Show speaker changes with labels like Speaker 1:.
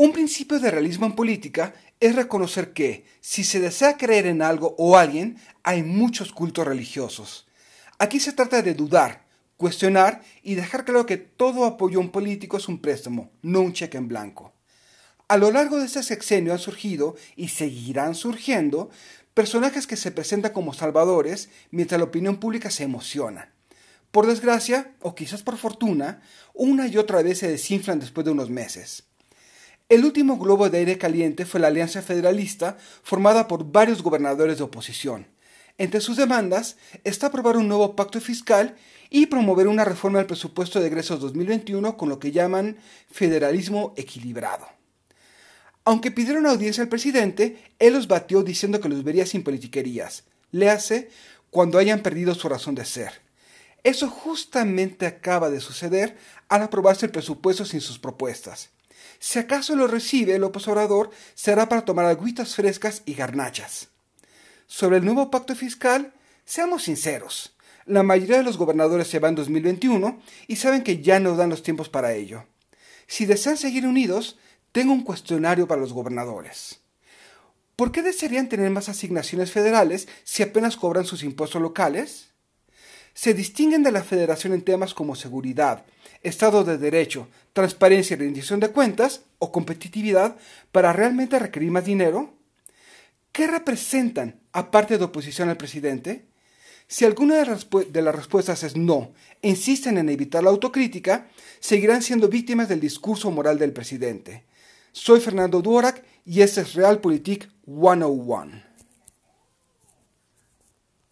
Speaker 1: Un principio de realismo en política es reconocer que, si se desea creer en algo o alguien, hay muchos cultos religiosos. Aquí se trata de dudar, cuestionar y dejar claro que todo apoyo a un político es un préstamo, no un cheque en blanco. A lo largo de este sexenio han surgido y seguirán surgiendo personajes que se presentan como salvadores mientras la opinión pública se emociona. Por desgracia, o quizás por fortuna, una y otra vez se desinflan después de unos meses. El último globo de aire caliente fue la Alianza Federalista, formada por varios gobernadores de oposición. Entre sus demandas está aprobar un nuevo pacto fiscal y promover una reforma del presupuesto de egresos 2021 con lo que llaman federalismo equilibrado. Aunque pidieron audiencia al presidente, él los batió diciendo que los vería sin politiquerías. Le hace cuando hayan perdido su razón de ser. Eso justamente acaba de suceder al aprobarse el presupuesto sin sus propuestas. Si acaso lo recibe López Obrador, será para tomar agüitas frescas y garnachas. Sobre el nuevo pacto fiscal, seamos sinceros. La mayoría de los gobernadores se van en 2021 y saben que ya no dan los tiempos para ello. Si desean seguir unidos, tengo un cuestionario para los gobernadores. ¿Por qué desearían tener más asignaciones federales si apenas cobran sus impuestos locales? Se distinguen de la federación en temas como seguridad, Estado de Derecho, transparencia y rendición de cuentas o competitividad para realmente requerir más dinero? ¿Qué representan, aparte de oposición al presidente? Si alguna de las respuestas es no e insisten en evitar la autocrítica, seguirán siendo víctimas del discurso moral del presidente. Soy Fernando Duorak y este es Realpolitik 101.